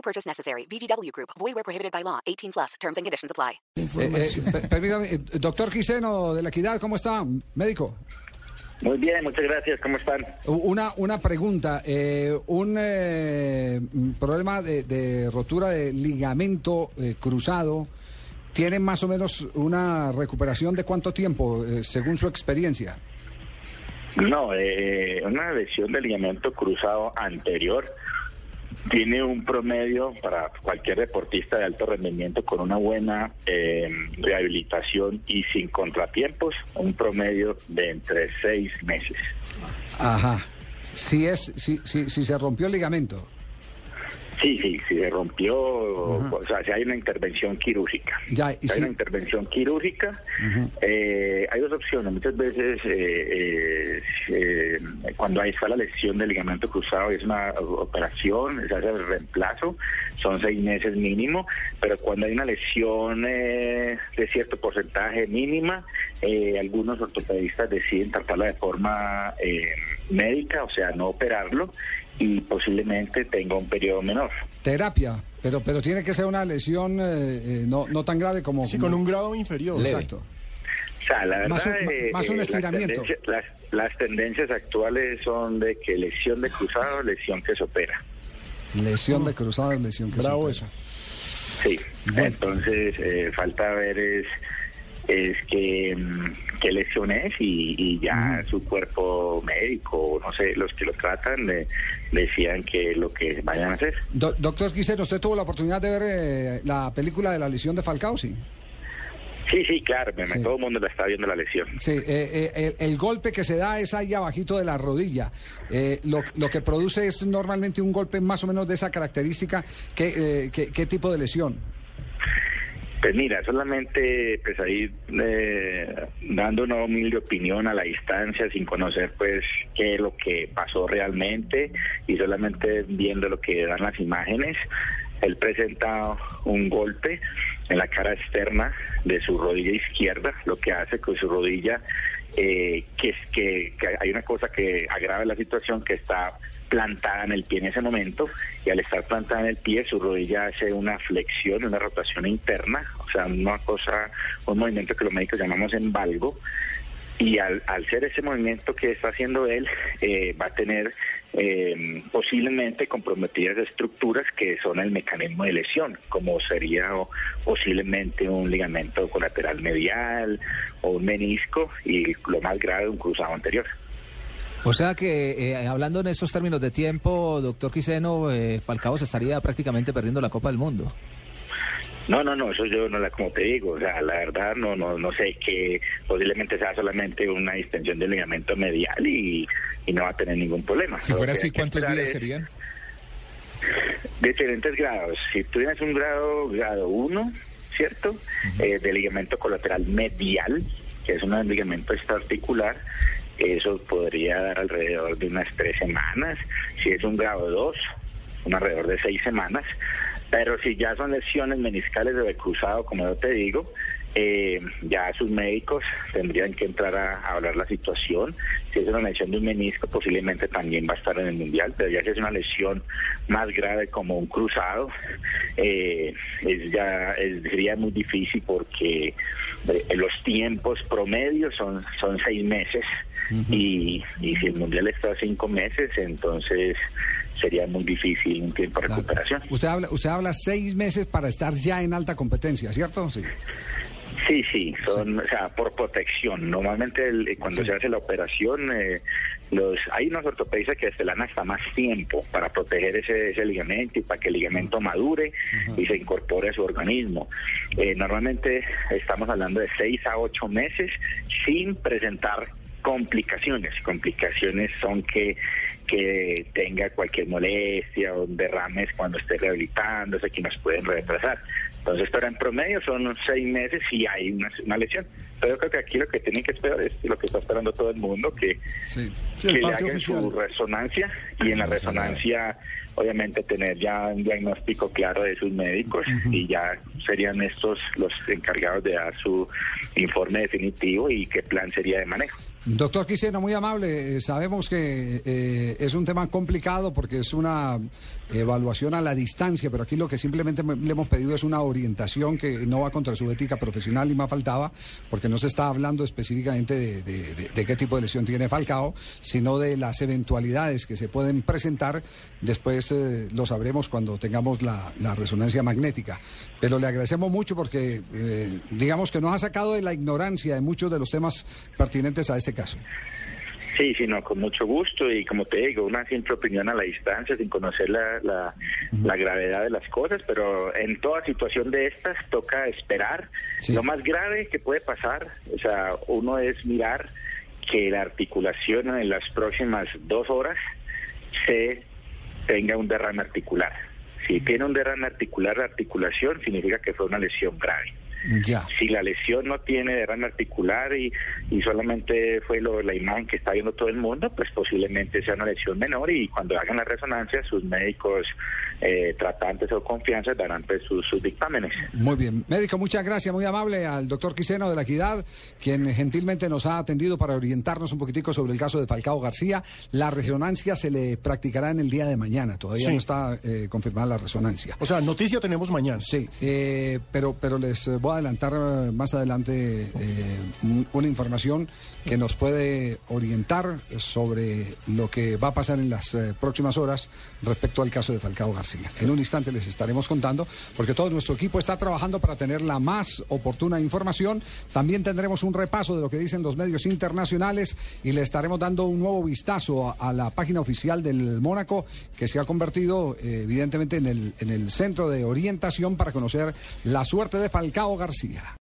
No purchase necessary. VGW Group. Void where prohibited by law. 18 plus. Terms and conditions apply. Eh, eh, per- permítame, eh, doctor Quiseno de la Equidad, ¿cómo está? Médico. Muy bien, muchas gracias. ¿Cómo están? Una, una pregunta. eh, un eh, problema de, de rotura de ligamento eh, cruzado. ¿Tiene más o menos una recuperación de cuánto tiempo, eh, según su experiencia? No, eh, una lesión del ligamento cruzado anterior tiene un promedio para cualquier deportista de alto rendimiento con una buena eh, rehabilitación y sin contratiempos, un promedio de entre seis meses. Ajá. Si, es, si, si, si se rompió el ligamento. Sí, sí, si se rompió, o sea, si hay una intervención quirúrgica. Ya, y Si hay una intervención quirúrgica, eh, hay dos opciones. Muchas veces, eh, eh, eh, cuando ahí está la lesión del ligamento cruzado, es una operación, se hace el reemplazo, son seis meses mínimo, pero cuando hay una lesión eh, de cierto porcentaje mínima, eh, algunos ortopedistas deciden tratarla de forma eh, médica, o sea, no operarlo, y posiblemente tenga un periodo menor. Terapia. Pero, pero tiene que ser una lesión eh, eh, no, no tan grave como... Sí, como- con un grado inferior. Exacto. O sea, la verdad, Más un- eh, más un eh, las estiramiento. tendencias- Las, las tendencias actuales son de que lesión de cruzado, lesión que se opera. Lesión de cruzado, lesión que Bravo se eso. Sí. Bueno. Entonces, eh, falta ver es, es que, mm, qué lesión es y, y ya su cuerpo médico, no sé, los que lo tratan, eh, decían que lo que vayan a hacer. Do- doctor Quiseno, ¿usted tuvo la oportunidad de ver eh, la película de la lesión de Falcao? Sí. Sí, sí, claro, me- Sí. todo el mundo la está viendo la lesión. Sí, eh, eh, el, el golpe que se da es ahí abajito de la rodilla. Eh, lo, lo que produce es normalmente un golpe más o menos de esa característica. ¿Qué, eh, qué, qué tipo de lesión? Pues mira, solamente pues ahí eh, dando una humilde opinión a la distancia sin conocer pues qué es lo que pasó realmente y solamente viendo lo que dan las imágenes, él presenta un golpe en la cara externa de su rodilla izquierda, lo que hace con su rodilla eh, que que, que hay una cosa que agrava la situación que está plantada en el pie en ese momento y al estar plantada en el pie su rodilla hace una flexión, una rotación interna, o sea, una cosa, un movimiento que los médicos llamamos embalgo y al, al ser ese movimiento que está haciendo él eh, va a tener eh, posiblemente comprometidas estructuras que son el mecanismo de lesión, como sería o, posiblemente un ligamento colateral medial o un menisco y lo más grave un cruzado anterior. O sea que, eh, hablando en estos términos de tiempo, doctor Quiseno, eh, Falcao se estaría prácticamente perdiendo la Copa del Mundo. No, no, no, eso yo no la, como te digo, o sea, la verdad no, no, no sé que posiblemente sea solamente una distensión del ligamento medial y, y no va a tener ningún problema. Si fuera así, ¿cuántos días es serían? Diferentes grados. Si tú tienes un grado, grado 1, ¿cierto? Eh, de ligamento colateral medial, que es un ligamento extraarticular, eso podría dar alrededor de unas tres semanas. Si es un grado 2, un alrededor de seis semanas. Pero si ya son lesiones meniscales de cruzado, como yo te digo, eh, ya sus médicos tendrían que entrar a, hablar la situación. Si es una lesión de un menisco, posiblemente también va a estar en el mundial, pero ya si es una lesión más grave como un cruzado, eh, es ya sería muy difícil porque eh, los tiempos promedios son, son seis meses y, y si el mundial está a cinco meses, entonces sería muy difícil un tiempo de Claro. recuperación. Usted habla, usted habla seis meses para estar ya en alta competencia, ¿cierto? Sí. Sí, sí, son, o sea, por protección. Normalmente el- eh, cuando Sí. se hace la operación, eh, los hay unos ortopedistas que se dan hasta más tiempo para proteger ese, ese ligamento y para que el ligamento madure y se incorpore a su organismo. Eh, normalmente estamos hablando de seis a ocho meses sin presentar complicaciones. Complicaciones son que que tenga cualquier molestia o derrames cuando esté rehabilitándose que nos pueden retrasar. Entonces, pero en promedio son seis meses y hay una, una lesión. Pero yo creo que aquí lo que tienen que esperar es lo que está esperando todo el mundo, que, Sí. Sí, que el le hagan oficial. su resonancia y en la resonancia obviamente tener ya un diagnóstico claro de sus médicos y ya serían estos los encargados de dar su informe definitivo y qué plan sería de manejo. Doctor Quiseno, muy amable. Eh, sabemos que eh, es un tema complicado porque es una evaluación a la distancia, pero aquí lo que simplemente me- le hemos pedido es una orientación que no va contra su ética profesional y más faltaba, porque no se está hablando específicamente de, qué tipo de lesión tiene Falcao, sino de las eventualidades que se pueden presentar. Después eh, lo sabremos cuando tengamos la, la resonancia magnética. Pero le agradecemos mucho porque, eh, digamos que nos ha sacado de la ignorancia de muchos de los temas pertinentes a este caso. Sí, sino con mucho gusto y como te digo, una simple opinión a la distancia sin conocer la, la, la gravedad de las cosas, pero en toda situación de estas toca esperar. Sí. Lo más grave que puede pasar, o sea, uno es mirar que la articulación en las próximas dos horas se tenga un derrame articular. Si tiene un derrame articular la articulación, significa que fue una lesión grave. Ya. Si la lesión no tiene derrame articular y, y solamente fue lo, la imagen que está viendo todo el mundo, pues posiblemente sea una lesión menor y cuando hagan la resonancia sus médicos eh, tratantes o confianza darán pues, sus, sus dictámenes. Muy bien. Médico, muchas gracias, muy amable al doctor Quiseno de la Equidad, quien gentilmente nos ha atendido para orientarnos un poquitico sobre el caso de Falcao García. La resonancia se le practicará en el día de mañana, todavía Sí. no está eh, confirmada la resonancia. O sea, noticia tenemos mañana. Sí, eh, pero, pero les voy a adelantar eh, más adelante eh, un- una información que nos puede orientar sobre lo que va a pasar en las eh, próximas horas respecto al caso de Falcao García. En un instante les estaremos contando, porque todo nuestro equipo está trabajando para tener la más oportuna información. También tendremos un repaso de lo que dicen los medios internacionales y le estaremos dando un nuevo vistazo a, la página oficial del Mónaco, que se ha convertido evidentemente en el, en el centro de orientación para conocer la suerte de Falcao García.